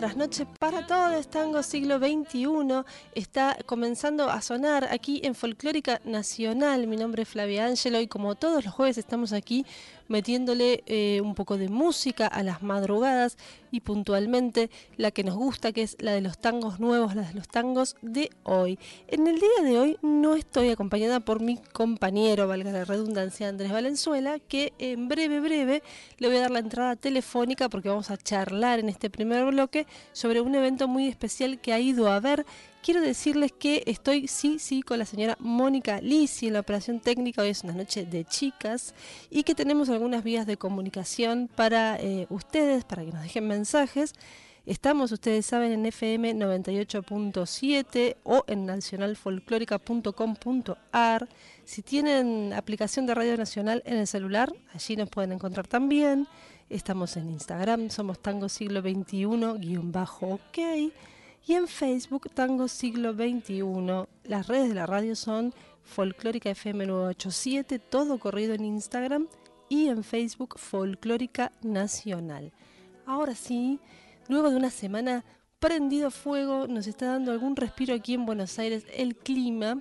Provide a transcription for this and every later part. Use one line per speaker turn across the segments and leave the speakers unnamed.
Trasnoches para todos. Tango siglo XXI está comenzando a sonar aquí en Folclórica Nacional. Mi nombre es Flavia Ángelo y como todos los jueves estamos aquí metiéndole eh, un poco de música a las madrugadas y puntualmente la que nos gusta, que es la de los tangos nuevos, la de los tangos de hoy. En el día de hoy no estoy acompañada por mi compañero, valga la redundancia, Andrés Valenzuela, que en breve, breve le voy a dar la entrada telefónica porque vamos a charlar en este primer bloque sobre un evento muy especial que ha ido a ver Quiero decirles que estoy, sí, sí, con la señora Mónica Lisi en la operación técnica. Hoy es una noche de chicas y que tenemos algunas vías de comunicación para eh, ustedes, para que nos dejen mensajes. Estamos, ustedes saben, en FM 98.7 o en nacionalfolclórica.com.ar. Si tienen aplicación de Radio Nacional en el celular, allí nos pueden encontrar también. Estamos en Instagram, somos Tango Siglo XXI-OK. Y en Facebook, Tango Siglo XXI. Las redes de la radio son Folclórica FM 987, todo corrido en Instagram y en Facebook Folclórica Nacional. Ahora sí, luego de una semana prendido fuego, nos está dando algún respiro aquí en Buenos Aires el clima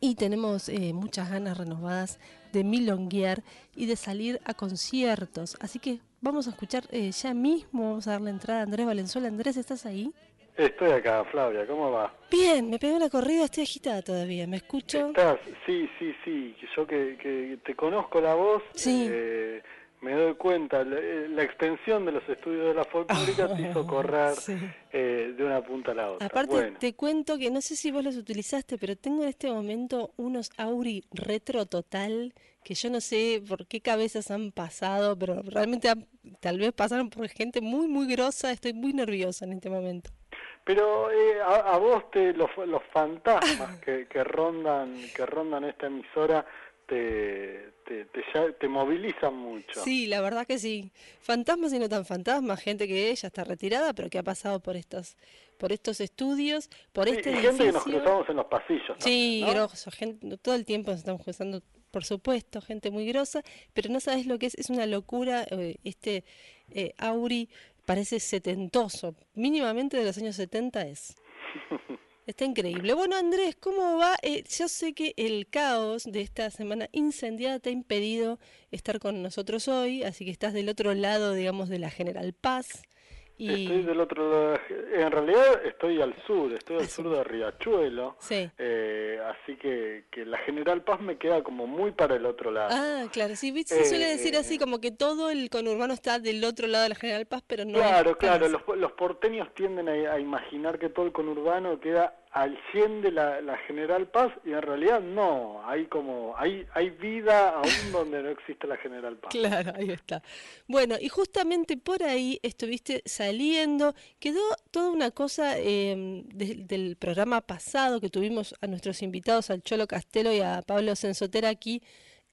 y tenemos eh, muchas ganas renovadas de milonguear y de salir a conciertos. Así que vamos a escuchar eh, ya mismo, vamos a darle entrada a Andrés Valenzuela. Andrés, ¿estás ahí?
Estoy acá, Flavia, ¿cómo va?
Bien, me pegué una corrida, estoy agitada todavía, ¿me escucho?
¿Estás? Sí, sí, sí, yo que, que te conozco la voz,
Sí.
eh, me doy cuenta, la, la extensión de los estudios de la folclórica te hizo correr
Sí.
eh, de una punta a la otra.
Aparte,
bueno,
te cuento que no sé si vos los utilizaste, pero tengo en este momento unos Auri retro total que yo no sé por qué cabezas han pasado, pero realmente han- tal vez pasaron por gente muy, muy grosa. Estoy muy nerviosa en este momento.
Pero eh, a, a vos te, los, los fantasmas que, que rondan que rondan esta emisora te, te, te, ya- te movilizan mucho.
Sí, la verdad que sí. Fantasmas y no tan fantasmas, gente que ya está retirada, pero que ha pasado por estos, por estos estudios, por
Sí,
este
y gente que nos
edificio.
cruzamos en los pasillos.
Sí,
¿no?
grosso, gente, todo el tiempo nos estamos cruzando, por supuesto, gente muy grosa, pero no sabes lo que es, es una locura, eh, este eh, Auri parece setentoso, mínimamente de los años 70 es. Está increíble. Bueno, Andrés, ¿cómo va? Eh, yo sé que el caos de esta semana incendiada te ha impedido estar con nosotros hoy, así que estás del otro lado, digamos, de la General Paz. Y...
Estoy del otro lado. En realidad estoy al sur, estoy al sur de Riachuelo.
Sí.
eh, así que, que la General Paz me queda como muy para el otro lado.
Ah, claro, sí, ¿viste? se suele
Eh,
decir así, como que todo el conurbano está del otro lado de la General Paz, pero no
claro,
es
claro. Los, los porteños tienden a, a imaginar que todo el conurbano queda al 100 de la, la General Paz y en realidad no. Hay como hay hay vida aún donde no existe la General Paz.
Claro, ahí está. Bueno, y justamente por ahí estuviste saliendo. Quedó toda una cosa em, del programa pasado que tuvimos a nuestros invitados, al Cholo Castelo y a Pablo Sensotera aquí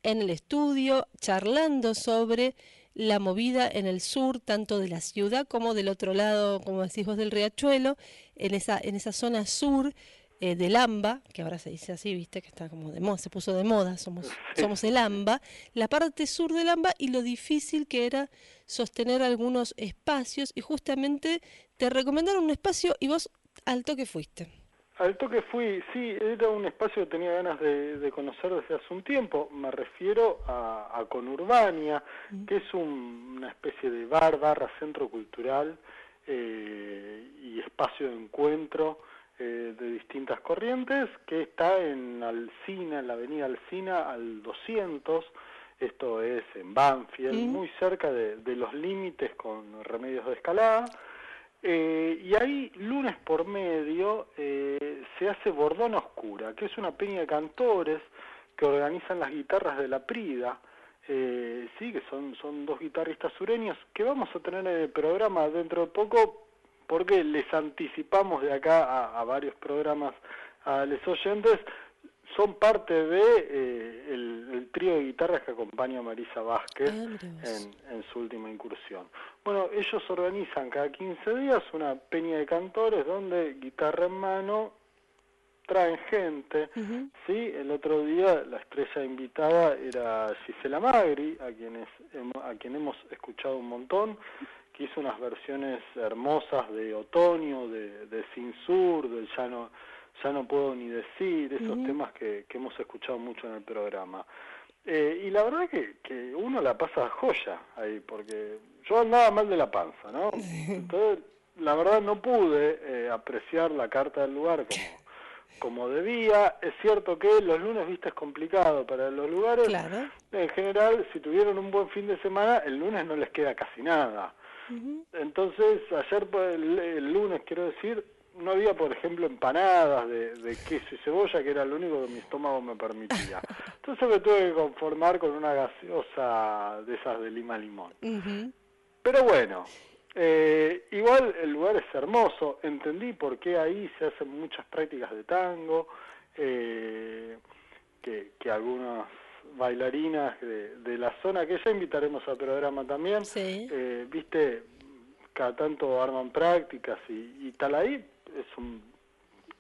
en el estudio, charlando sobre la movida en el sur, tanto de la ciudad como del otro lado, como decís vos, del riachuelo, en esa, en esa zona sur eh, del AMBA, que ahora se dice así, viste, que está como de moda, se puso de moda, somos, somos el AMBA, la parte sur del AMBA y lo difícil que era sostener algunos espacios y justamente te recomendaron un espacio y vos al toque fuiste.
Al toque fui, sí, era un espacio que tenía ganas de, conocer desde hace un tiempo. Me refiero a, Conurbania, que es una especie de bar, barra, centro cultural eh, y espacio de encuentro eh, de distintas corrientes, que está en Alcina, en la avenida Alcina, al 200. Esto es en Banfield, muy cerca de los límites con remedios de escalada. Eh, y ahí, lunes por medio, eh, se hace Bordona Oscura, que es una peña de cantores que organizan las guitarras de la Prida, eh, sí, que son, son dos guitarristas sureños, que vamos a tener en el programa dentro de poco, porque les anticipamos de acá a varios programas a los oyentes, son parte de eh, el, trío de guitarras que acompaña a Marisa Vázquez ah, en, su última incursión. Bueno, ellos organizan cada 15 días una peña de cantores donde guitarra en mano traen gente, ¿sí? El otro día la estrella invitada era Gisela Magri, a, quienes, a quien hemos escuchado un montón, que hizo unas versiones hermosas de Otoño, de, de Sin Sur, del Llano ya no puedo ni decir, esos temas que, que, hemos escuchado mucho en el programa. Eh, y la verdad que, que uno la pasa joya ahí, porque yo andaba mal de la panza, ¿no? Entonces, la verdad no pude eh, apreciar la carta del lugar como, como debía. Es cierto que los lunes, viste, es complicado para los lugares.
Claro.
En general, si tuvieron un buen fin de semana, el lunes no les queda casi nada. Entonces, ayer, pues, el lunes, quiero decir, no había, por ejemplo, empanadas de, queso y cebolla, que era lo único que mi estómago me permitía. Entonces me tuve que conformar con una gaseosa de esas de lima limón. Pero bueno, eh, igual el lugar es hermoso, entendí por qué ahí se hacen muchas prácticas de tango, eh, que, que algunas bailarinas de, la zona, que ya invitaremos al programa también, eh, viste, cada tanto arman prácticas y, y tal ahí, es un,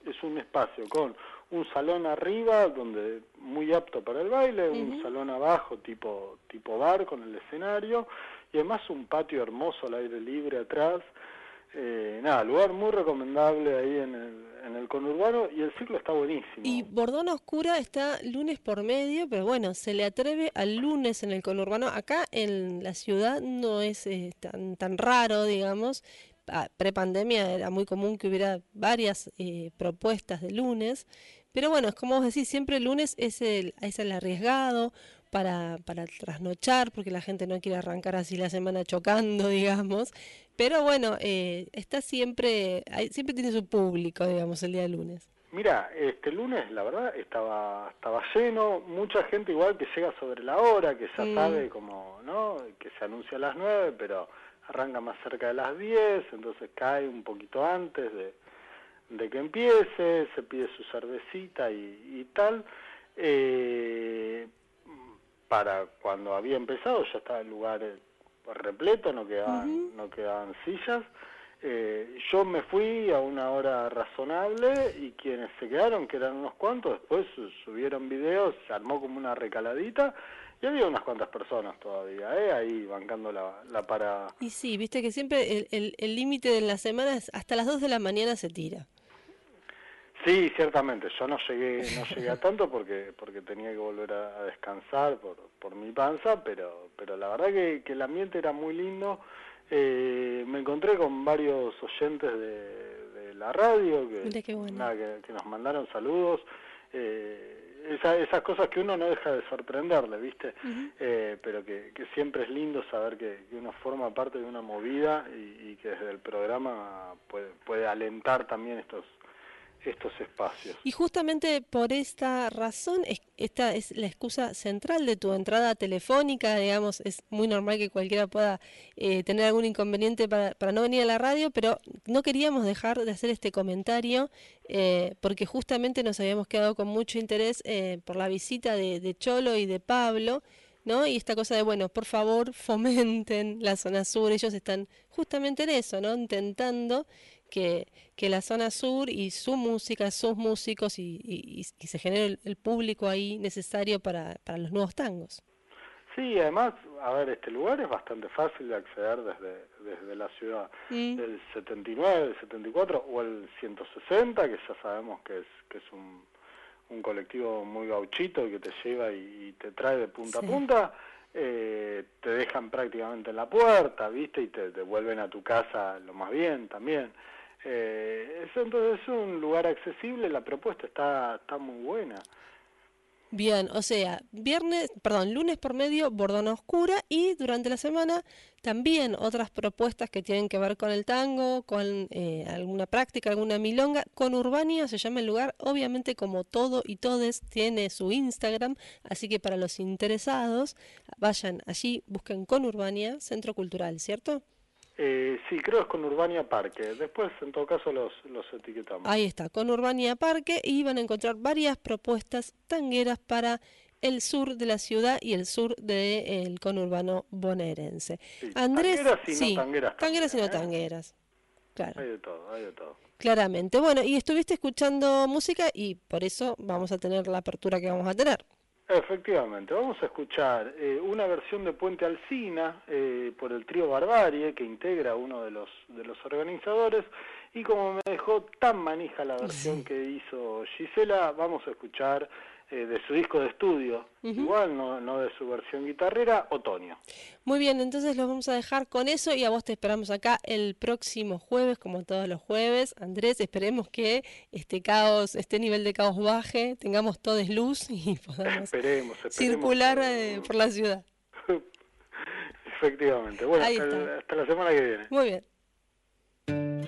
es un espacio con un salón arriba donde muy apto para el baile, un salón abajo tipo tipo bar con el escenario y además un patio hermoso al aire libre atrás. Eh, nada, lugar muy recomendable ahí en el, en el conurbano y el ciclo está buenísimo.
Y Bordón Oscura está lunes por medio, pero bueno, se le atreve al lunes en el conurbano. Acá en la ciudad no es eh, tan, tan raro, digamos, prepandemia era muy común que hubiera varias eh, propuestas de lunes, pero bueno, es como vos decís, siempre el lunes es el, es el arriesgado para, para trasnochar, porque la gente no quiere arrancar así la semana chocando, digamos, pero bueno, eh, está siempre, siempre tiene su público, digamos, el día de lunes.
Mira, este lunes la verdad estaba estaba lleno, mucha gente igual que llega sobre la hora, que ya mm. sabe como, ¿no? Que se anuncia a las nueve, pero arranca más cerca de las 10, entonces cae un poquito antes de, de que empiece, se pide su cervecita y, tal. Eh, para cuando había empezado ya estaba el lugar eh, repleto, no quedaban, no quedaban sillas. Eh, yo me fui a una hora razonable y quienes se quedaron, que eran unos cuantos, después subieron videos, se armó como una recaladita y había unas cuantas personas todavía, ¿eh? ahí bancando la, la parada.
Y sí, viste que siempre el límite el, de la semana es hasta las 2 de la mañana se tira.
Sí, ciertamente. Yo no llegué, no llegué a tanto porque porque tenía que volver a, descansar por, por mi panza, pero pero la verdad que, que el ambiente era muy lindo. Eh, me encontré con varios oyentes de, de la radio que, que, que, nos mandaron saludos. Eh, esas cosas que uno no deja de sorprenderle, ¿viste? eh, pero que, que, siempre es lindo saber que, uno forma parte de una movida y, y, que desde el programa puede, puede alentar también estos estos espacios.
Y justamente por esta razón, esta es la excusa central de tu entrada telefónica, digamos, es muy normal que cualquiera pueda eh, tener algún inconveniente para, no venir a la radio, pero no queríamos dejar de hacer este comentario eh, porque justamente nos habíamos quedado con mucho interés eh, por la visita de, de Cholo y de Pablo. ¿no? Y esta cosa de, bueno, por favor, fomenten la zona sur, ellos están justamente en eso, ¿no? Intentando que, que la zona sur y su música, sus músicos y, y, se genere el, público ahí necesario para, para los nuevos tangos.
Sí, además, a ver, este lugar es bastante fácil de acceder desde, desde la ciudad. Mm. El 79, el 74 o el 160, que ya sabemos que es, que es un, un colectivo muy gauchito que te lleva y, te trae de punta a punta, eh, te dejan prácticamente en la puerta, ¿viste? Y te devuelven a tu casa lo más bien también. Eh, eso entonces es un lugar accesible, la propuesta está, está muy buena.
Bien, o sea, viernes, perdón, lunes por medio, Bordona Oscura y durante la semana también otras propuestas que tienen que ver con el tango, con eh, alguna práctica, alguna milonga. Con Urbania se llama el lugar, obviamente como todo y todes tiene su Instagram, así que para los interesados vayan allí, busquen con Urbania, Centro Cultural, ¿cierto?
Eh, sí, creo que es con Urbania Parque. Después, en todo caso, los, los etiquetamos.
Ahí está, con Urbania Parque y van a encontrar varias propuestas tangueras para el sur de la ciudad y el sur del conurbano bonaerense. Andrés,
tangueras y sí, no tangueras.
Tangueras y no ¿eh? tangueras. Claro.
Hay de todo, hay de todo.
Claramente. Bueno, y estuviste escuchando música y por eso vamos a tener la apertura que vamos a tener.
Efectivamente, vamos a escuchar eh, una versión de Puente Alcina eh, por el trío Barbarie que integra uno de los de los organizadores y como me dejó tan manija la versión que hizo Gisela, vamos a escuchar eh, de su disco de estudio, igual no, no de su versión guitarrera, Otoño.
Muy bien, entonces los vamos a dejar con eso y a vos te esperamos acá el próximo jueves, como todos los jueves. Andrés, esperemos que este caos, este nivel de caos baje, tengamos todos luz y podamos circular eh, por la ciudad.
Efectivamente. Bueno, hasta la semana que viene.
Muy bien.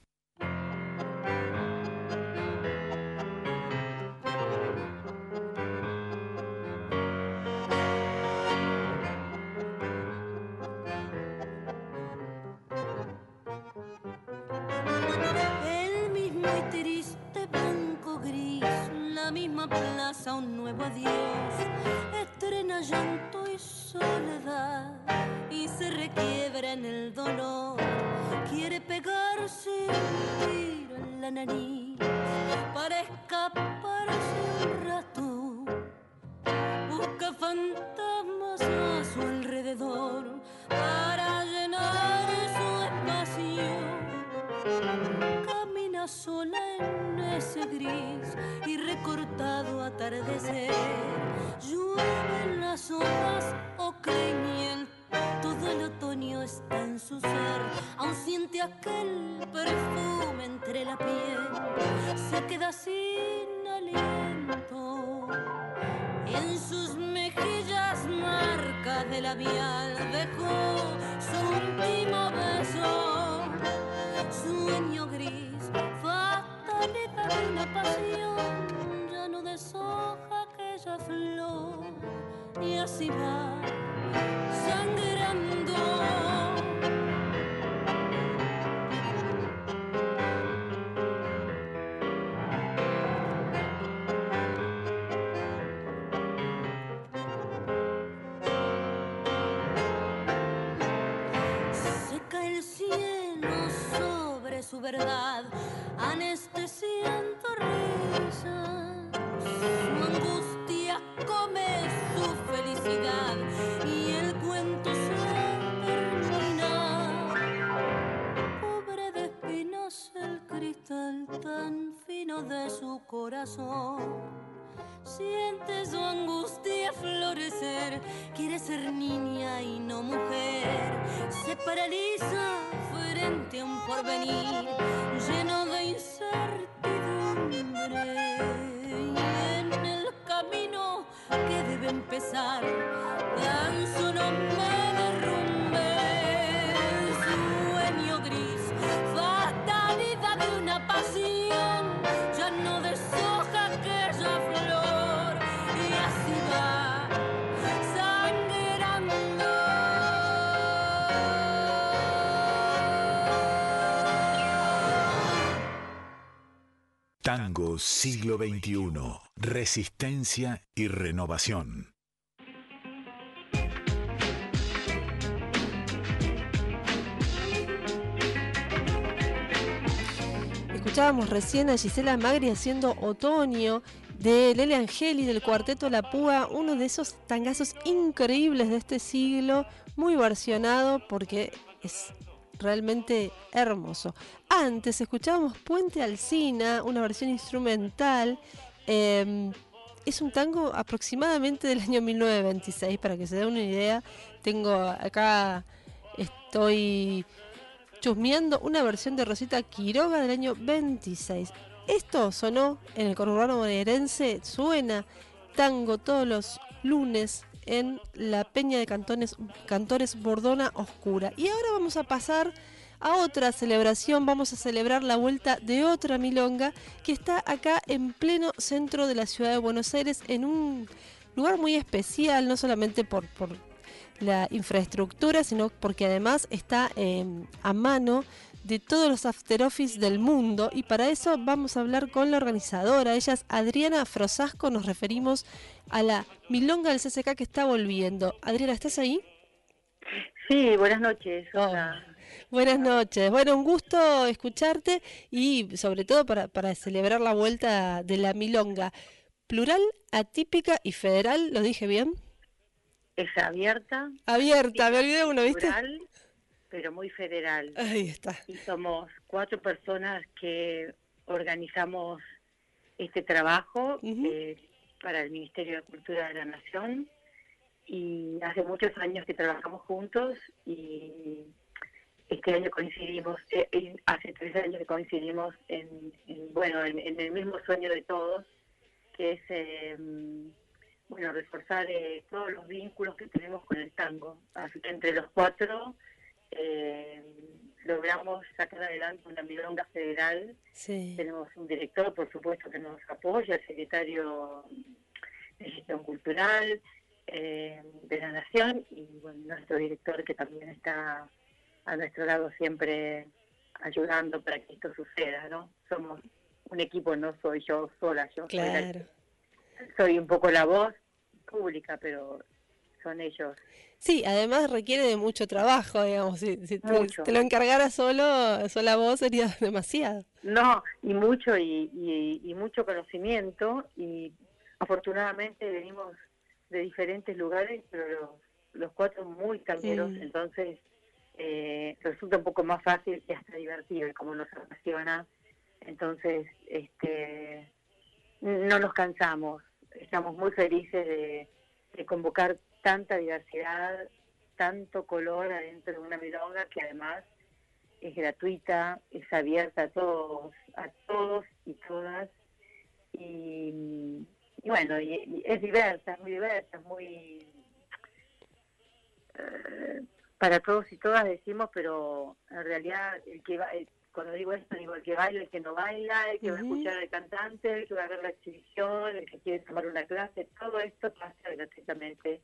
De labial dejó su último beso. Sueño gris, fatalidad de una pasión, ya no deshoja aquella flor. Y así va, corazón. Siente su angustia florecer, quiere ser niña y no mujer. Se paraliza frente a un porvenir lleno de incertidumbre. Y en el camino que debe empezar, tan solo me
Siglo XXI. Resistencia y renovación.
Escuchábamos recién a Gisela Magri haciendo Otoño de Lele Angeli del Cuarteto La Púa, uno de esos tangazos increíbles de este siglo, muy versionado porque es realmente hermoso. Antes escuchábamos Puente Alcina, una versión instrumental. eh, es un tango aproximadamente del año 1926, para que se dé una idea. Tengo acá, estoy chusmeando una versión de Rosita Quiroga del año 26. Esto sonó en el conurbano bonaerense, suena tango todos los lunes en la Peña de Cantones, Cantores Bordona Oscura. Y ahora vamos a pasar a otra celebración, vamos a celebrar la vuelta de otra milonga que está acá en pleno centro de la ciudad de Buenos Aires, en un lugar muy especial, no solamente por, por la infraestructura, sino porque además está eh, a mano de todos los after office del mundo y para eso vamos a hablar con la organizadora, ella es Adriana Frosasco, nos referimos a la milonga del CCK que está volviendo. Adriana, ¿estás ahí?
Sí, buenas noches.
Oh,
Hola.
Buenas noches, bueno, un gusto escucharte y sobre todo para, para celebrar la vuelta de la milonga. Plural, atípica y federal, ¿lo dije bien?
Es abierta,
Abierta, me olvidé uno, ¿viste?
Pero muy federal.
Ahí está.
Y somos cuatro personas que organizamos este trabajo eh, para el Ministerio de Cultura de la Nación. Y hace muchos años que trabajamos juntos y este año coincidimos, eh, hace tres años que coincidimos en, en, bueno, en, en el mismo sueño de todos, que es eh, bueno, reforzar eh, todos los vínculos que tenemos con el tango. Así que entre los cuatro eh, logramos sacar adelante una milonga federal.
Sí.
Tenemos un director, por supuesto, que nos apoya, el secretario de Gestión Cultural eh, de la Nación y bueno, nuestro director que también está a nuestro lado siempre ayudando para que esto suceda, ¿no? Somos un equipo, no soy yo sola, yo soy la-
Claro.
soy un poco la voz pública, pero son ellos.
Sí, además requiere de mucho trabajo, digamos. Si, si te, lo encargara solo, sola vos sería demasiado.
No, y mucho, y, y, y mucho conocimiento, y afortunadamente venimos de diferentes lugares, pero los, los cuatro muy tangueros,
Mm.
entonces eh, resulta un poco más fácil y hasta divertido, y como nos apasiona, entonces este no nos cansamos, estamos muy felices de, de convocar tanta diversidad, tanto color adentro de una milonga que además es gratuita, es abierta a todos, a todos y todas, y, y bueno, y, y es diversa, es muy diversa, es muy eh, para todos y todas decimos, pero en realidad el que va, el- cuando digo esto digo el que baila, el que no baila, el que va a escuchar al cantante, el que va a ver la exhibición, el que quiere tomar una clase, todo esto pasa gratuitamente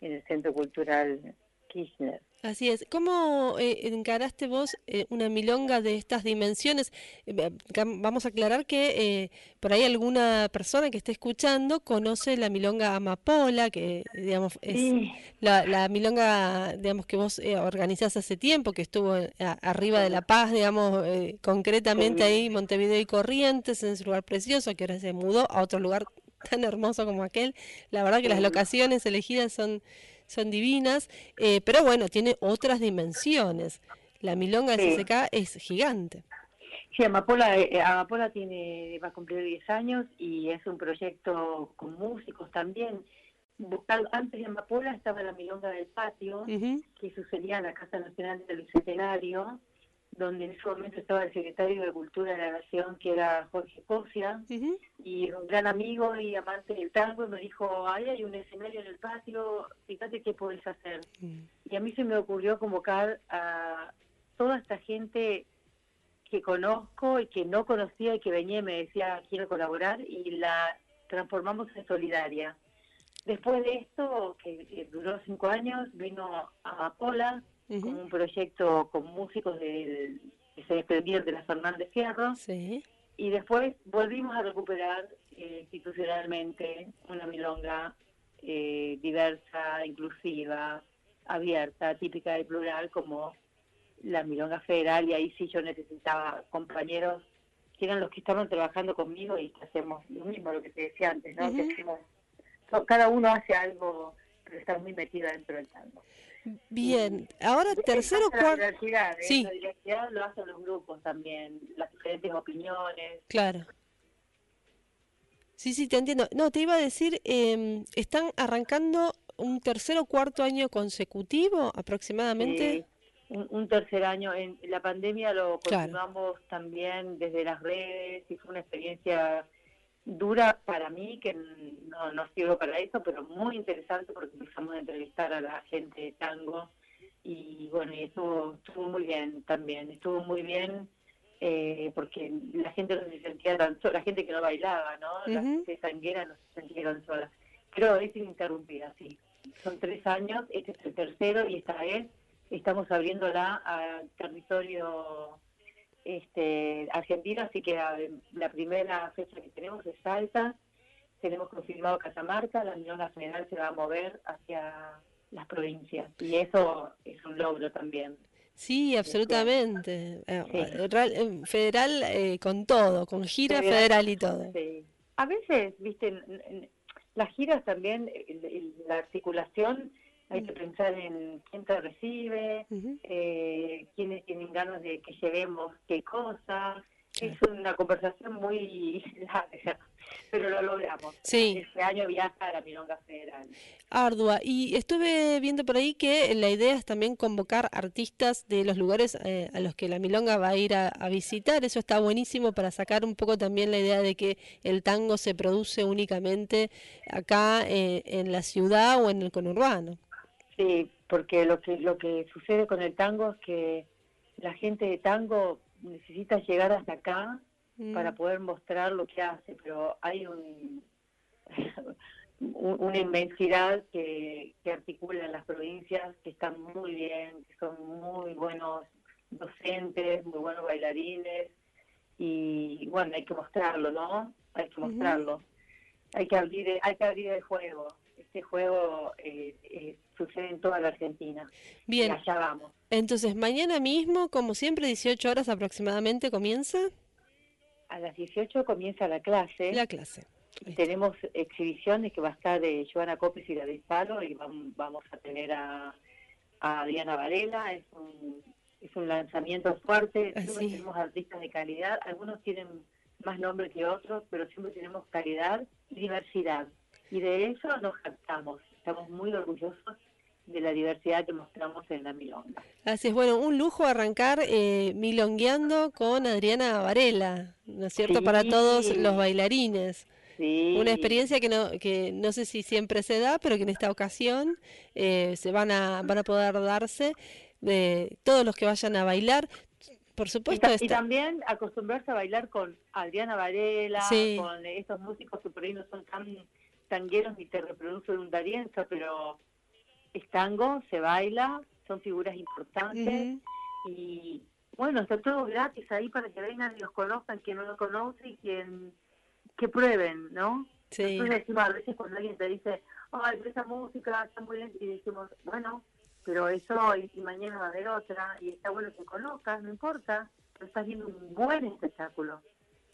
en el Centro Cultural Kirchner.
Así es. ¿Cómo eh, encaraste vos eh, una milonga de estas dimensiones? Eh, vamos a aclarar que eh, por ahí alguna persona que esté escuchando conoce la milonga amapola, que digamos es
Sí.
la, la milonga, digamos que vos eh, organizás hace tiempo, que estuvo a- arriba de La Paz, digamos eh, concretamente ahí Montevideo y Corrientes, en ese lugar precioso, que ahora se mudó a otro lugar tan hermoso como aquel. La verdad que las locaciones elegidas son son divinas, eh, pero bueno, tiene otras dimensiones. La milonga del
Sí.
Es gigante.
Sí, Amapola, eh, Amapola tiene, va a cumplir 10 años y es un proyecto con músicos también. Antes de Amapola estaba la Milonga del Patio,
Ujú,
que sucedía en la Casa Nacional del Bicentenario, donde en ese momento estaba el secretario de Cultura de la Nación, que era Jorge Cosia,
ujú.
y un gran amigo y amante del tango, y me dijo, ahí hay un escenario en el patio, fíjate qué podés hacer. Y a mí se me ocurrió convocar a toda esta gente que conozco y que no conocía y que venía y me decía, quiero colaborar, y la transformamos en solidaria. Después de esto, que, duró cinco años, vino a
Ujú.
un proyecto con músicos del- que se desprendieron de la Fernández Fierro,
Sí.
y después volvimos a recuperar eh, institucionalmente una milonga eh, diversa, inclusiva, abierta, típica y plural como la milonga federal y ahí sí yo necesitaba compañeros que eran los que estaban trabajando conmigo y que hacemos lo mismo, lo que te decía antes, ¿no? Que hacemos- cada uno hace algo, pero está muy metido dentro del tango.
Bien, ahora tercero,
la
cuarto.
diversidad, ¿eh?
Sí.
La diversidad lo hacen los grupos también, las diferentes opiniones.
Claro. Sí, sí, te entiendo. No, te iba a decir, em, están arrancando un tercer o cuarto año consecutivo aproximadamente.
Sí, un, un tercer año. En la pandemia lo
Claro.
continuamos también desde las redes y fue una experiencia dura para mí, que no, no sirvo para eso, pero muy interesante porque empezamos a entrevistar a la gente de tango y bueno, y estuvo, estuvo muy bien también, estuvo muy bien eh, porque la gente no se sentía tan sola, la gente que no bailaba, ¿no? La
Ujú.
gente tanguera no se sentieron sola. Pero es ininterrumpida, sí. Son tres años, este es el tercero y esta vez estamos abriéndola al territorio este, argentino, así que la, la primera fecha que tenemos es Salta, tenemos confirmado Catamarca, la Milonga Federal se va a mover hacia las provincias y eso es un logro también.
Sí, absolutamente. Eh,
Sí.
eh, federal eh, con todo, con gira
Federal.
federal y todo.
Sí. A veces, viste, en- en- las giras también, el- el- la articulación, hay que pensar en quién te recibe, eh, quiénes tienen ganas de que llevemos qué cosa. Es una conversación muy larga, pero lo logramos.
Sí.
Este año viaja a la Milonga Federal.
Ardua. Y estuve viendo por ahí que la idea es también convocar artistas de los lugares eh, a los que la milonga va a ir a, a visitar. Eso está buenísimo para sacar un poco también la idea de que el tango se produce únicamente acá eh, en la ciudad o en el conurbano.
Sí, porque lo que lo que sucede con el tango es que la gente de tango necesita llegar hasta acá
Mm.
para poder mostrar lo que hace, pero hay un, un- una inmensidad que, que articula en las provincias que están muy bien, que son muy buenos docentes, muy buenos bailarines y bueno, hay que mostrarlo, ¿no? Hay que mostrarlo. Hay que abrir, hay que abrir el juego. Este juego eh, eh, sucede en toda la Argentina.
Bien.
Y allá vamos.
Entonces, mañana mismo, como siempre, 18 horas aproximadamente comienza
A las 18 comienza la clase.
la clase.
y tenemos exhibiciones que va a estar de Joana Copes y David Palo y vam- vamos a tener a, a Adriana Varela. Es un, es un lanzamiento fuerte.
Ah,
Siempre
sí.
tenemos artistas de calidad. Algunos tienen más nombre que otros, pero siempre tenemos calidad y diversidad. Y de eso nos jactamos. Estamos muy orgullosos de la diversidad que mostramos en la Milonga.
Así es, bueno, un lujo arrancar eh, milongueando con Adriana Varela, ¿no es cierto? Para todos los bailarines.
Sí.
Una experiencia que no, que no sé si siempre se da, pero que en esta ocasión eh, se van a, van a poder darse de todos los que vayan a bailar. Por
Y,
supuesto,
ta- y
está-
también acostumbrarse a bailar con Adriana Varela,
Sí.
con estos músicos que por ahí no son tan tangueros ni te reproducen un darienzo, pero es tango, se baila, son figuras importantes y bueno, está todo gratis ahí para que vengan y los conozcan, quien no lo conoce y quien que prueben, ¿no?
Sí.
Nosotros decimos a veces cuando alguien te dice, ay, pero esa música está muy bien, y decimos, bueno, pero eso, y, y mañana va a haber otra, y está bueno que conozcas, no importa, pero estás viendo un buen espectáculo.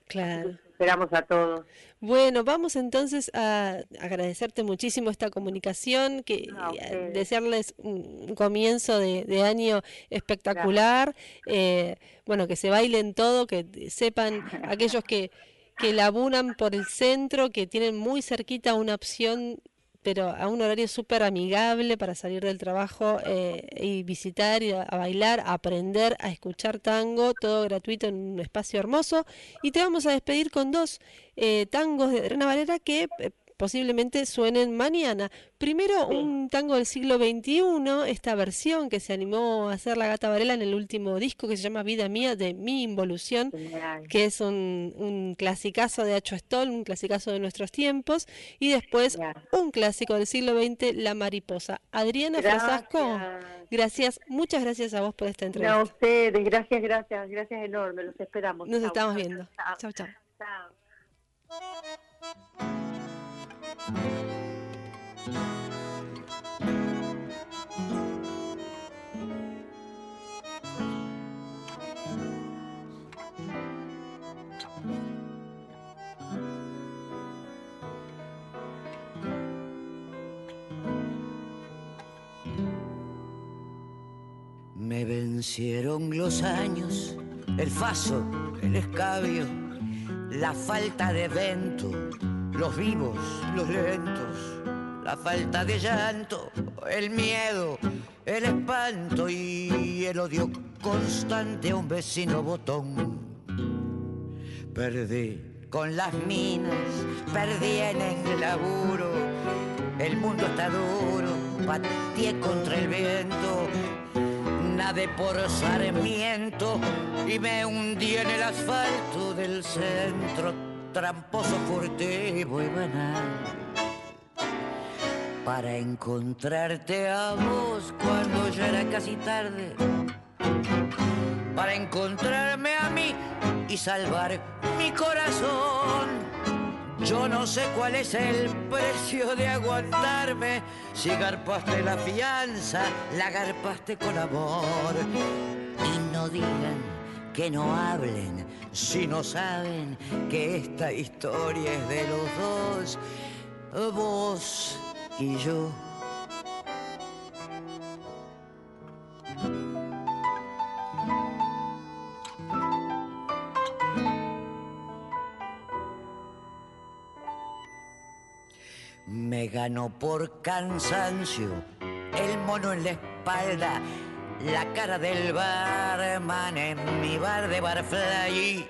Claro.
Esperamos a todos.
Bueno, vamos entonces a agradecerte muchísimo esta comunicación, que
ustedes.
desearles un un comienzo de, de año espectacular, eh, bueno, que se bailen todo, que sepan aquellos que, que laburan por el centro, que tienen muy cerquita una opción pero a un horario súper amigable para salir del trabajo eh, y visitar, a, a bailar, a aprender, a escuchar tango, todo gratuito en un espacio hermoso. Y te vamos a despedir con dos eh, tangos de Adriana Valera que eh, posiblemente suenen mañana. Primero,
Sí.
un tango del siglo XXI, esta versión que se animó a hacer la Gata Varela en el último disco que se llama Vida Mía, de Mi Involución
Genial.
que es un, un clasicazo de Acho Stoll, un clasicazo de nuestros tiempos, y después un clásico del siglo XX, La Mariposa. Adriana Frasasco,
Gracias.
muchas gracias a vos por esta
No, a
entrevista.
ustedes, gracias, gracias, gracias enorme, los esperamos.
Nos
Chau,
estamos viendo.
chau.
chau.
Me vencieron los años, el faso, el escabio, la falta de vento, los vivos, los lentos, la falta de llanto, el miedo, el espanto y el odio constante a un vecino botón. Perdí con las minas, perdí en el laburo. El mundo está duro, pateé contra el viento. Nadé por Sarmiento y me hundí en el asfalto del centro, tramposo, furtivo y banal. Para encontrarte a vos cuando ya era casi tarde para encontrarme a mí y salvar mi corazón. Yo no sé cuál es el precio de aguantarme. Si garpaste la fianza, la garpaste con amor. Y no digan que no hablen si no saben que esta historia es de los dos, vos y yo. Me ganó por cansancio el mono en la espalda, la cara del barman en mi bar de barfly,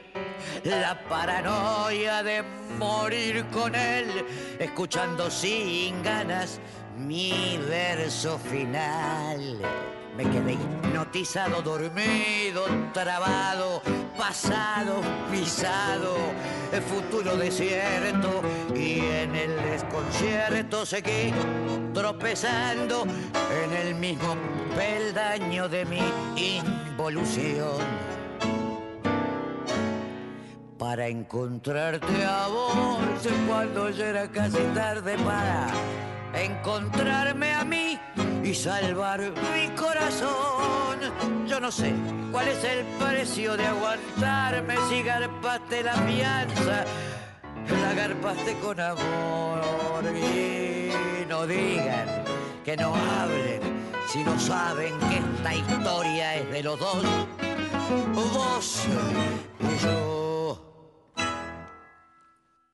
la paranoia de morir con él, escuchando sin ganas mi verso final. Me quedé hipnotizado, dormido, trabado, pasado, pisado, el futuro desierto y en el desconcierto seguí tropezando en el mismo peldaño de mi involución. Para encontrarte a vos cuando ya era casi tarde para encontrarme a mí y salvar mi corazón. Yo no sé cuál es el precio de aguantarme si garpaste la fianza, la garpaste con amor. Y no digan que no hablen si no saben que esta historia es de los dos, vos y yo.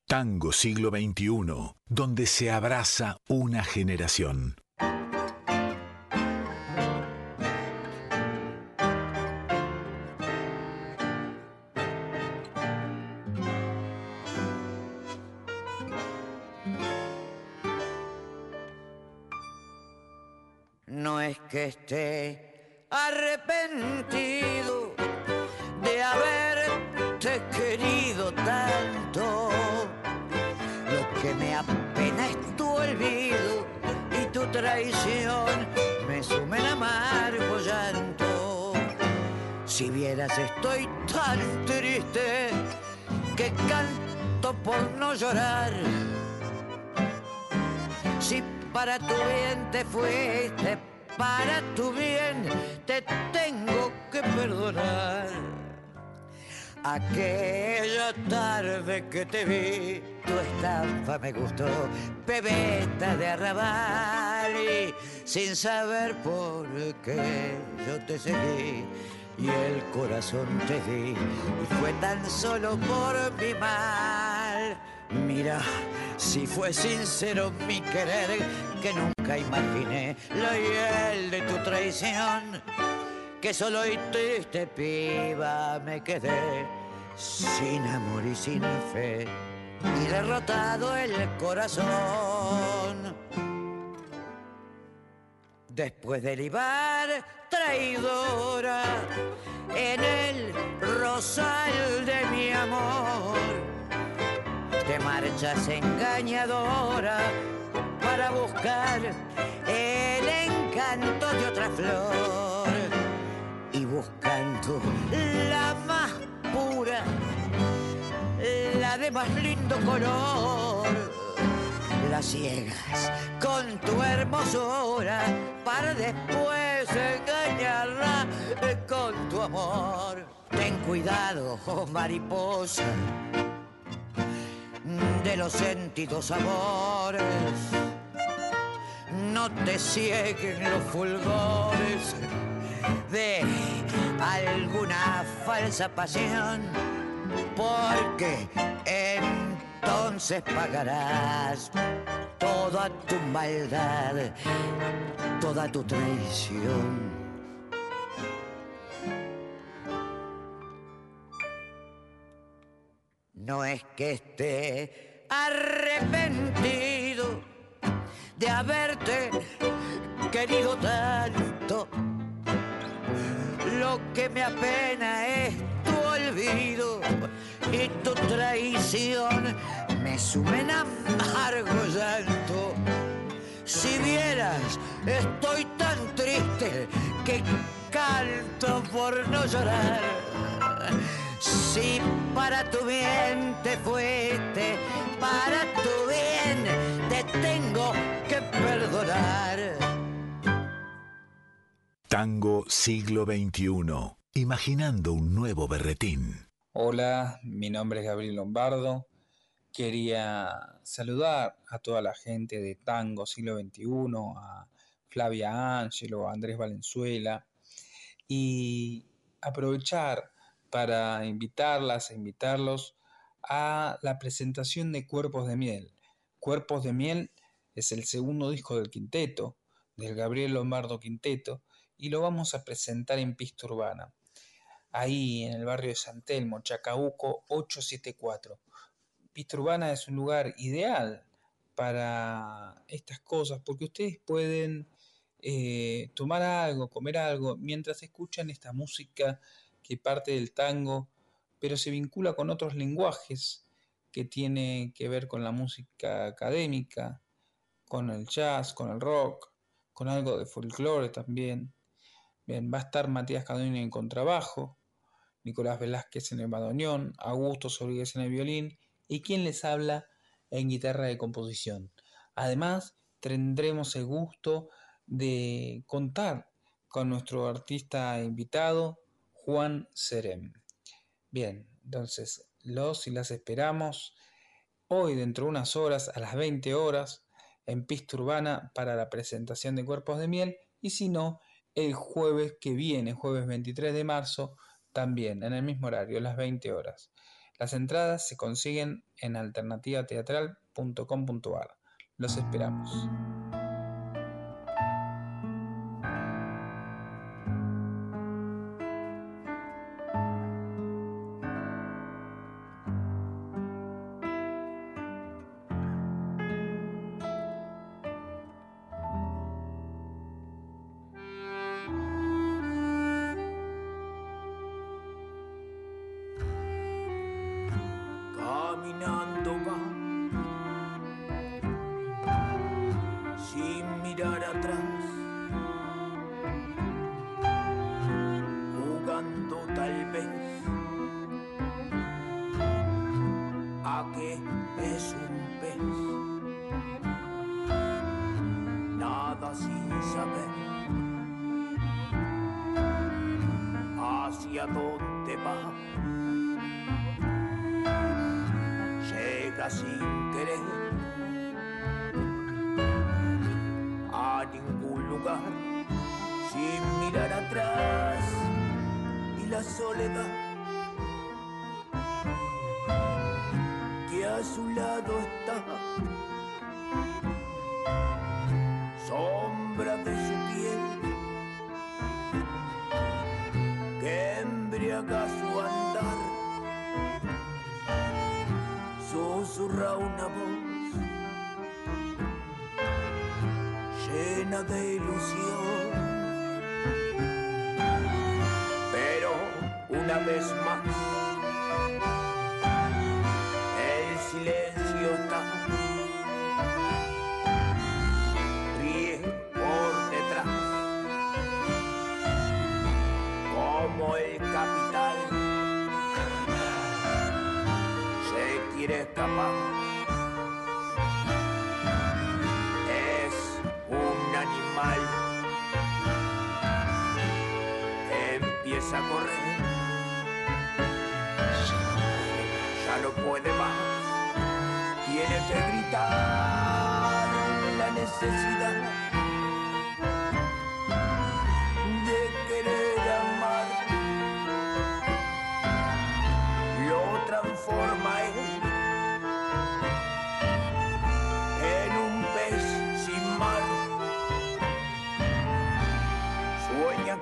Tango siglo XXI, donde se abraza una generación.
Esté arrepentido de haberte querido tanto. Lo que me apena es tu olvido y tu traición me sumen amargo llanto. Si vieras estoy tan triste que canto por no llorar. Si para tu bien te fuiste, para tu bien te tengo que perdonar. Aquella tarde que te vi, tu estampa me gustó, pebeta de arrabal y sin saber por qué yo te seguí y el corazón te di y fue tan solo por mi mal. Mira, si fue sincero mi querer, que nunca imaginé lo hiel de tu traición, que solo y triste piba me quedé, sin amor y sin fe, y derrotado el corazón. Después de libar traidora en el rosal de mi amor, te marchas engañadora para buscar el encanto de otra flor y buscando la más pura, la de más lindo color. La ciegas con tu hermosura para después engañarla con tu amor. Ten cuidado, oh mariposa de los sentidos amores. No te cieguen los fulgores de alguna falsa pasión, porque entonces pagarás toda tu maldad, toda tu traición. No es que esté arrepentido de haberte querido tanto. Lo que me apena es tu olvido y tu traición me sumen amargo llanto. Si vieras, estoy tan triste que canto por no llorar. Si para tu bien te fuiste, para tu bien te tengo que perdonar.
Tango siglo XXI, imaginando un nuevo berretín.
Hola, mi nombre es Gabriel Lombardo. Quería saludar a toda la gente de Tango siglo XXI, a Flavia Ángelo, a Andrés Valenzuela y aprovechar para invitarlas e invitarlos a la presentación de Cuerpos de Miel. Cuerpos de Miel es el segundo disco del quinteto, del Gabriel Lombardo Quinteto, y lo vamos a presentar en Pista Urbana, ahí en el barrio de San Telmo, Chacabuco 874. Pista Urbana es un lugar ideal para estas cosas porque ustedes pueden eh, tomar algo, comer algo, mientras escuchan esta música parte del tango, pero se vincula con otros lenguajes que tiene que ver con la música académica, con el jazz, con el rock, con algo de folclore también. Bien, va a estar Matías Cadoni en contrabajo, Nicolás Velázquez en el bandoneón, Augusto Rodríguez en el violín y quien les habla en guitarra de composición. Además, tendremos el gusto de contar con nuestro artista invitado, Juan Serem. Bien, entonces los y las esperamos hoy dentro de unas horas a las 20 horas en Pista Urbana para la presentación de Cuerpos de Miel y si no, el jueves que viene, jueves 23 de marzo, también en el mismo horario, las 20 horas. Las entradas se consiguen en alternativateatral.com.ar. Los esperamos.
Embriaga su andar susurra una voz llena de ilusión. Pero una vez más, como el capital se quiere escapar. Es un animal empieza a correr. Ya no puede más. Tiene que gritar la necesidad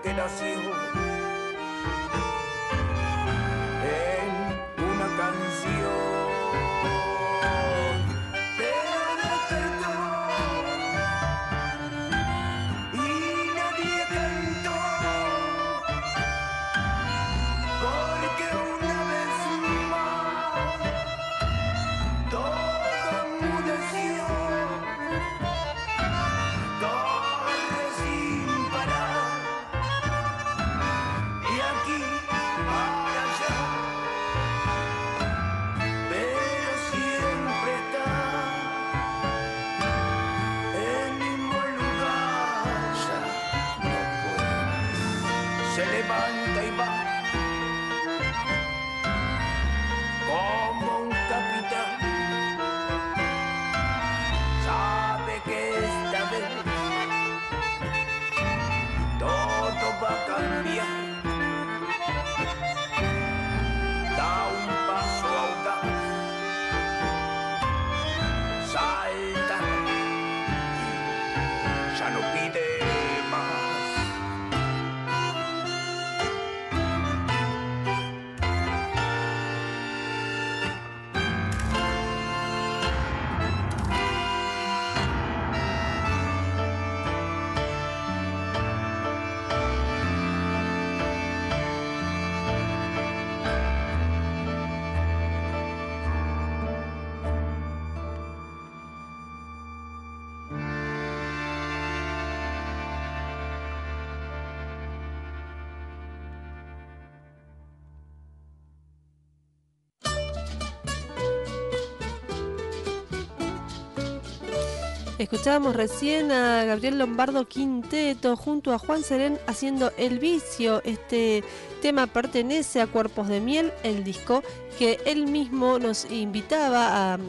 que en una canción.
Escuchábamos recién a Gabriel Lombardo Quinteto junto a Juan Serén haciendo El Vicio. Este tema pertenece a Cuerpos de Miel, el disco que él mismo nos invitaba a,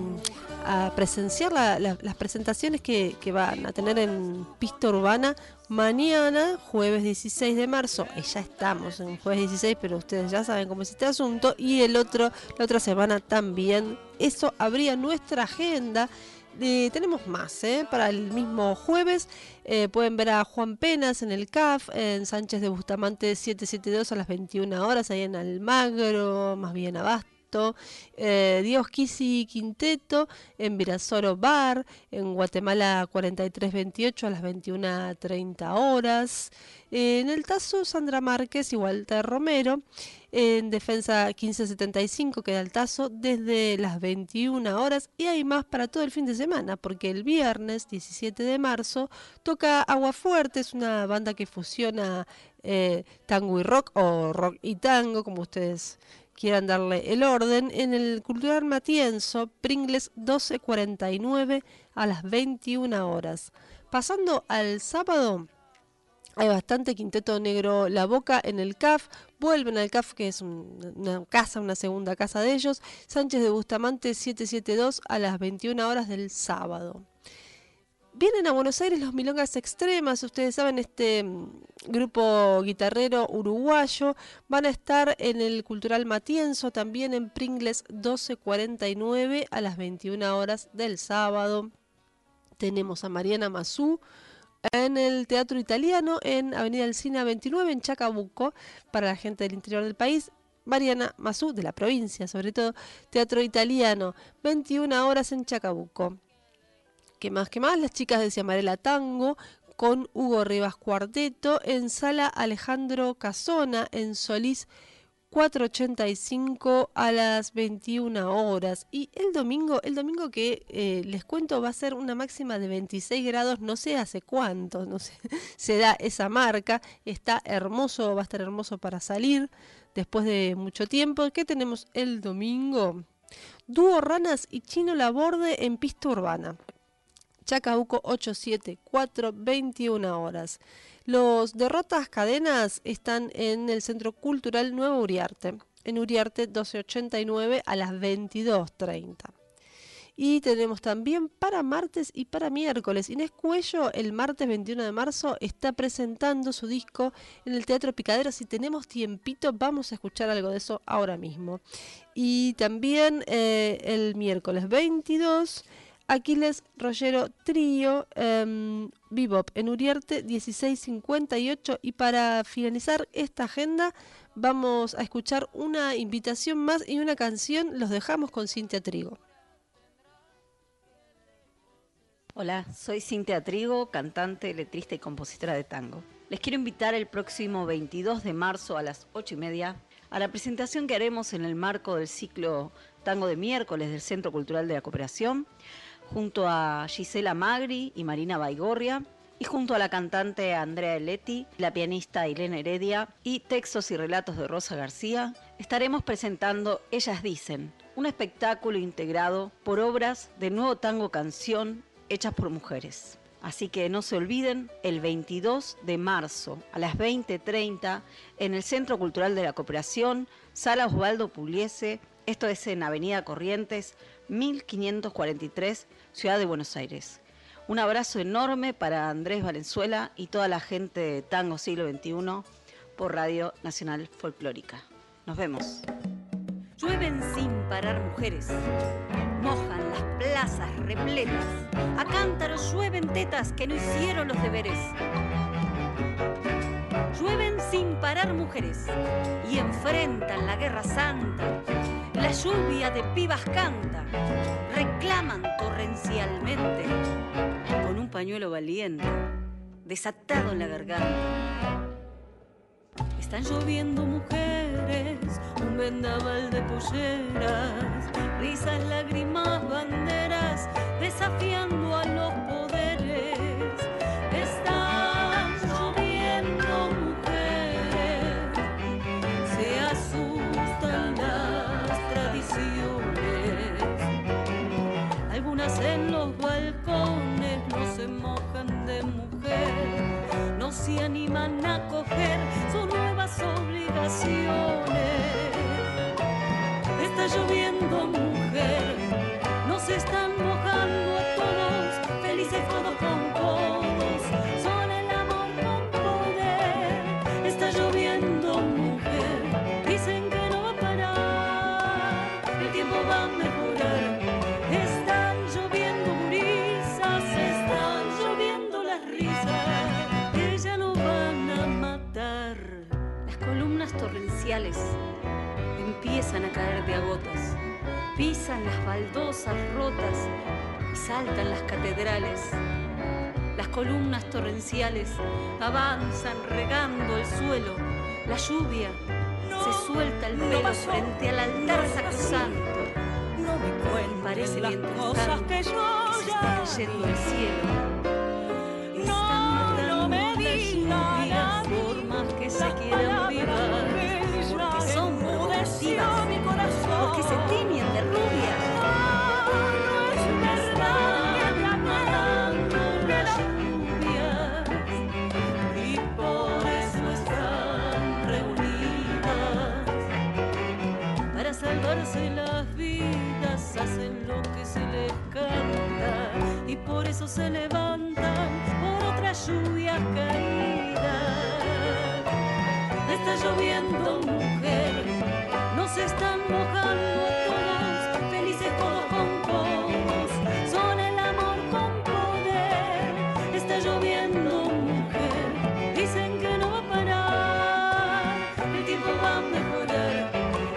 presenciar la- la- las presentaciones que, que van a tener en Pista Urbana mañana, jueves 16 de marzo. Eh, ya estamos en jueves 16, pero ustedes ya saben cómo es este asunto. Y el otro, la otra semana también. Eso abría nuestra agenda. Eh, tenemos más, ¿eh? Para el mismo jueves eh, pueden ver a Juan Penas en el CAF, en Sánchez de Bustamante 772 a las 21 horas, ahí en Almagro, más bien Abasto. Eh, Dios Kisi Quinteto en Virasoro Bar, en Guatemala 4328 a las 21.30 horas. En el Tazo Sandra Márquez y Walter Romero. En Defensa 1575 queda el Tazo desde las 21 horas. Y hay más para todo el fin de semana, porque el viernes 17 de marzo toca Agua Fuerte, es una banda que fusiona eh, tango y rock, o rock y tango, como ustedes quieran darle el orden, en el Cultural Matienzo, Pringles 1249 a las 21 horas. Pasando al sábado, hay bastante quinteto negro La Boca en el CAF. Vuelven al CAF, que es un- una casa, una segunda casa de ellos. Sánchez de Bustamante 772 a las 21 horas del sábado. Vienen a Buenos Aires los Milongas Extremas, ustedes saben, este mm, grupo guitarrero uruguayo. Van a estar en el Cultural Matienzo, también en Pringles 1249 a las 21 horas del sábado. Tenemos a Mariana Mazú en el Teatro Italiano en Avenida Alcina 29 en Chacabuco para la gente del interior del país. Mariana Mazú, de la provincia sobre todo, Teatro Italiano, 21 horas en Chacabuco. ¿Qué más? ¿Qué más? Las chicas de Ciamarela Tango con Hugo Rivas Cuarteto en Sala Alejandro Casona en Solís 485 a las 21 horas. Y el domingo, el domingo que eh, les cuento va a ser una máxima de 26 grados, no sé hace cuánto, no se da esa marca. Está hermoso, va a estar hermoso para salir después de mucho tiempo. ¿Qué tenemos el domingo? Dúo Ranas y Chino Laborde en pista urbana. Chacabuco 874, 21 horas. Los derrotas cadenas están en el Centro Cultural Nuevo Uriarte, en Uriarte 1289 a las 22.30. Y tenemos también para martes y para miércoles. Inés Cuello, el martes 21 de marzo, está presentando su disco en el Teatro Picadero. Si tenemos tiempito, vamos a escuchar algo de eso ahora mismo. Y también eh, el miércoles 22, Aquiles Rollero Trío, em, Bebop en Uriarte 1658. Y para finalizar esta agenda, vamos a escuchar una invitación más y una canción. Los dejamos con Cintia Trigo.
Hola, soy Cintia Trigo, cantante, letrista y compositora de tango. Les quiero invitar el próximo 22 de marzo a las 8 y media a la presentación que haremos en el marco del ciclo Tango de miércoles del Centro Cultural de la Cooperación, junto a Gisela Magri y Marina Baigorria, y junto a la cantante Andrea Eletti, la pianista Elena Heredia y textos y relatos de Rosa García, estaremos presentando Ellas Dicen, un espectáculo integrado por obras de nuevo tango canción hechas por mujeres. Así que no se olviden, el 22 de marzo a las 20.30 en el Centro Cultural de la Cooperación, Sala Osvaldo Pugliese, esto es en Avenida Corrientes, 1543, Ciudad de Buenos Aires. Un abrazo enorme para Andrés Valenzuela y toda la gente de Tango Siglo XXI por Radio Nacional Folclórica. Nos vemos.
Llueven sin parar mujeres, mojan las plazas repletas, a cántaros llueven tetas que no hicieron los deberes. Llueven sin parar mujeres y enfrentan la guerra santa. La lluvia de pibas canta, reclaman torrencialmente con un pañuelo valiente, desatado en la garganta. Están lloviendo mujeres, un vendaval de polleras, risas, lágrimas, banderas, desafiando a los se
animan a coger sus nuevas obligaciones. Está lloviendo mujer, nos están
empiezan a caer de a gotas, pisan las baldosas rotas y saltan las catedrales. Las columnas torrenciales avanzan regando el suelo. La lluvia se suelta el pelo
pasó,
frente al altar sacrosanto.
No me cuenten
Parece
las cosas
tanto
que yo
que se está cayendo el cielo.
No, no me digan
digas por más que se quieran se tiñen de rubias.
No es verdad que me aman las lluvias y por eso están reunidas
Para salvarse las vidas hacen lo que se les canta
y por eso se levantan por otra lluvia caída. Está lloviendo mujer, nos están mojando todos, felices todos con todos, son el amor con poder. Está lloviendo mujer, dicen que no va a parar, el tiempo va a mejorar.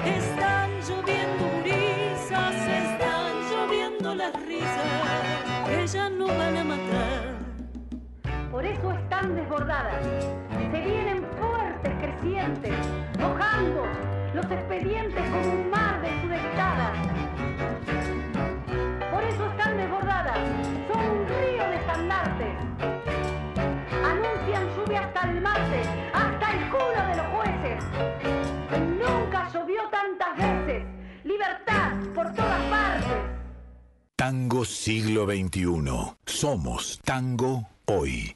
Están lloviendo brisas, están lloviendo las risas, ya no van a matar.
Por eso están desbordadas. Se vienen fuertes, crecientes, mojando los expedientes como un mar de sudestadas. Por eso están desbordadas. Son un río de estandartes. Anuncian lluvia hasta el martes, hasta el culo de los jueces. Nunca llovió tantas veces. Libertad por todas partes.
Tango siglo XXI. Somos tango hoy.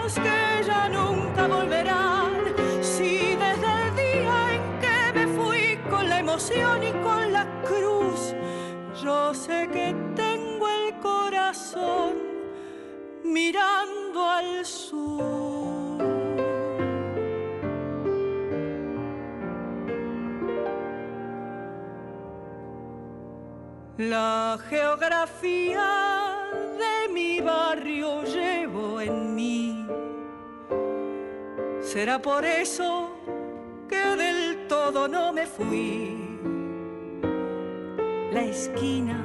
que ya nunca volverán. Si desde el día en que me fui con la emoción y con la cruz, yo sé que tengo el corazón mirando al sur. La geografía de mi barrio Será por eso que del todo no me fui. La esquina,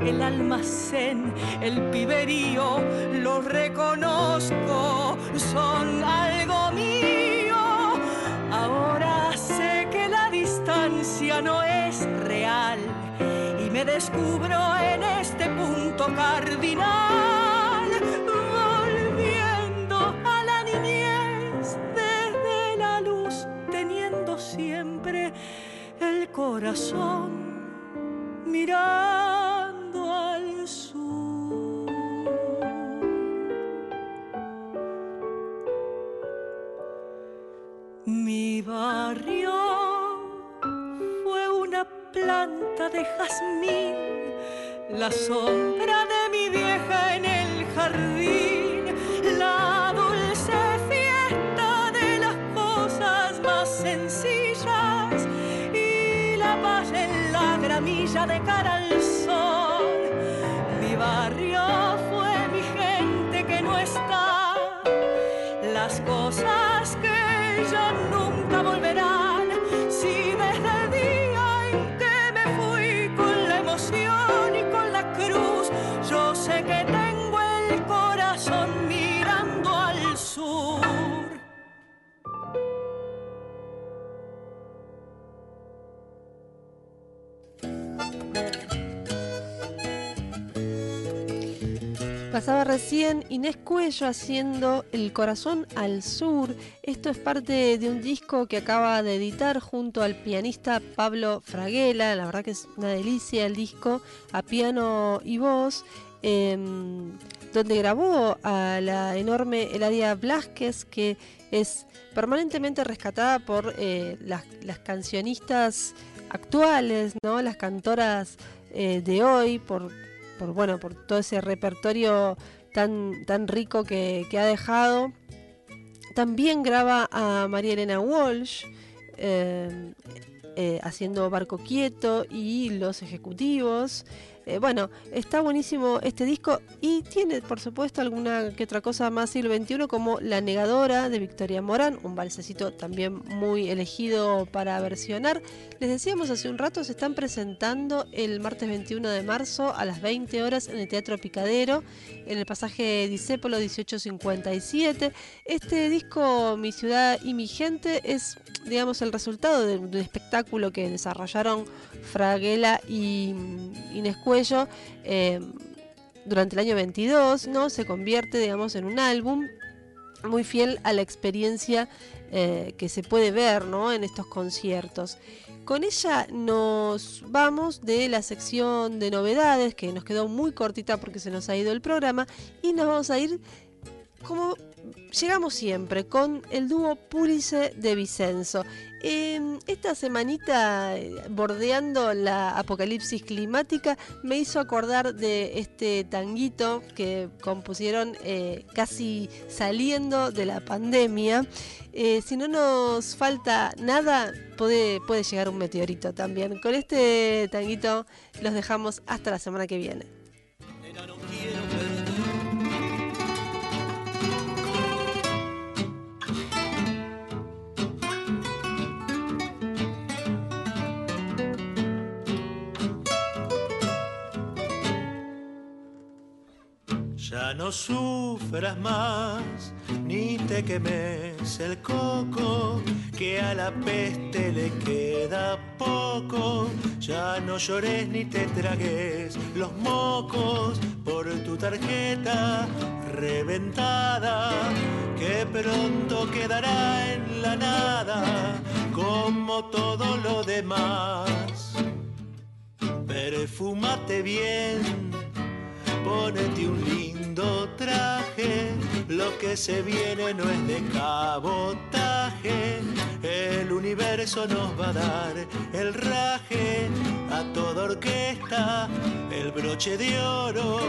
el almacén, el piberío, los reconozco, son algo mío. Ahora sé que la distancia no es real me descubro en este punto cardinal, corazón mirando al sur. Mi barrio fue una planta de jazmín, la sombra de mi vieja en el jardín, la gramilla de cara al sol. Mi barrio fue mi gente que no está, las cosas
Pasaba recién Inés Cuello haciendo El corazón al sur. Esto es parte de un disco que acaba de editar junto al pianista Pablo Fraguela. La verdad que es una delicia el disco a piano y voz. em, donde grabó a la enorme Eladia Blasquez, que es permanentemente rescatada por eh, las, cancionistas actuales, ¿no? las cantoras eh, de hoy, por, por, bueno, por todo ese repertorio tan, tan rico que, ha dejado. También graba a María Elena Walsh, eh, eh, haciendo Barco Quieto y Los Ejecutivos. Eh, bueno, está buenísimo este disco y tiene, por supuesto, alguna que otra cosa más siglo XXI, como La Negadora de Victoria Morán, un balsecito también muy elegido para versionar. Les decíamos hace un rato, se están presentando el martes 21 de marzo a las 20 horas en el Teatro Picadero, en el pasaje Disépolo 1857. Este disco, Mi Ciudad y Mi Gente, es, digamos, el resultado de un espectáculo que desarrollaron Fraguela y Inés Cuello eh, durante el año 22, ¿no? Se convierte, digamos, en un álbum muy fiel a la experiencia eh, que se puede ver, ¿no? En estos conciertos. Con ella nos vamos de la sección de novedades, que nos quedó muy cortita porque se nos ha ido el programa, y nos vamos a ir como llegamos siempre con el dúo Púlice de Vicenzo. Eh, esta semanita, eh, bordeando la apocalipsis climática, me hizo acordar de este tanguito que compusieron eh, casi saliendo de la pandemia. Eh, si no nos falta nada, puede, puede llegar un meteorito también. Con este tanguito los dejamos hasta la semana que viene.
Ya no sufras más, ni te quemes el coco, que a la peste le queda poco. Ya no llores ni te tragues los mocos por tu tarjeta reventada, que pronto quedará en la nada, como todo lo demás. Perfúmate bien ponete un lindo traje, lo que se viene no es de cabotaje, el universo nos va a dar el raje. A toda orquesta, el broche de oro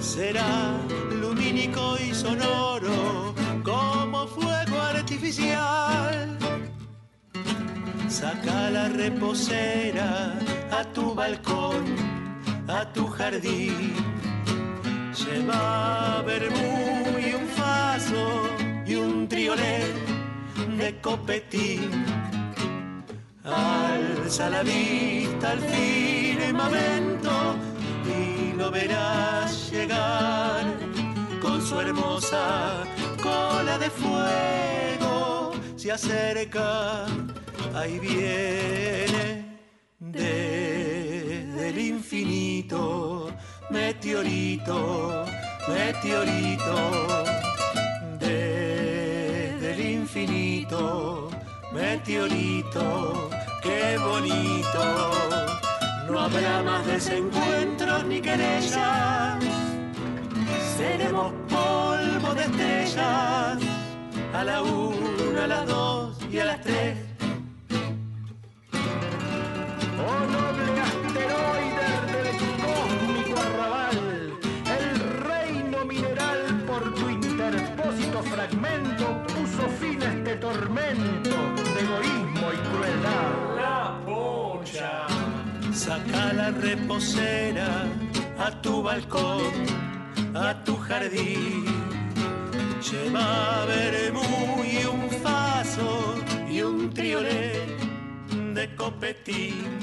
será lumínico y sonoro como fuego artificial. Saca la reposera a tu balcón, a tu jardín Lleva vermú y un faso y un triolet de copetín. Alza la vista al firmamento y lo verás llegar con su hermosa cola de fuego. Se acerca, ahí viene desde el infinito, meteorito, meteorito, desde el infinito, meteorito, qué bonito. No habrá más desencuentros ni querellas, seremos polvo de estrellas a la una, a las dos y a las tres. Saca la reposera a tu balcón, a tu jardín. Lleva vermú y un faso y un triolet de copetín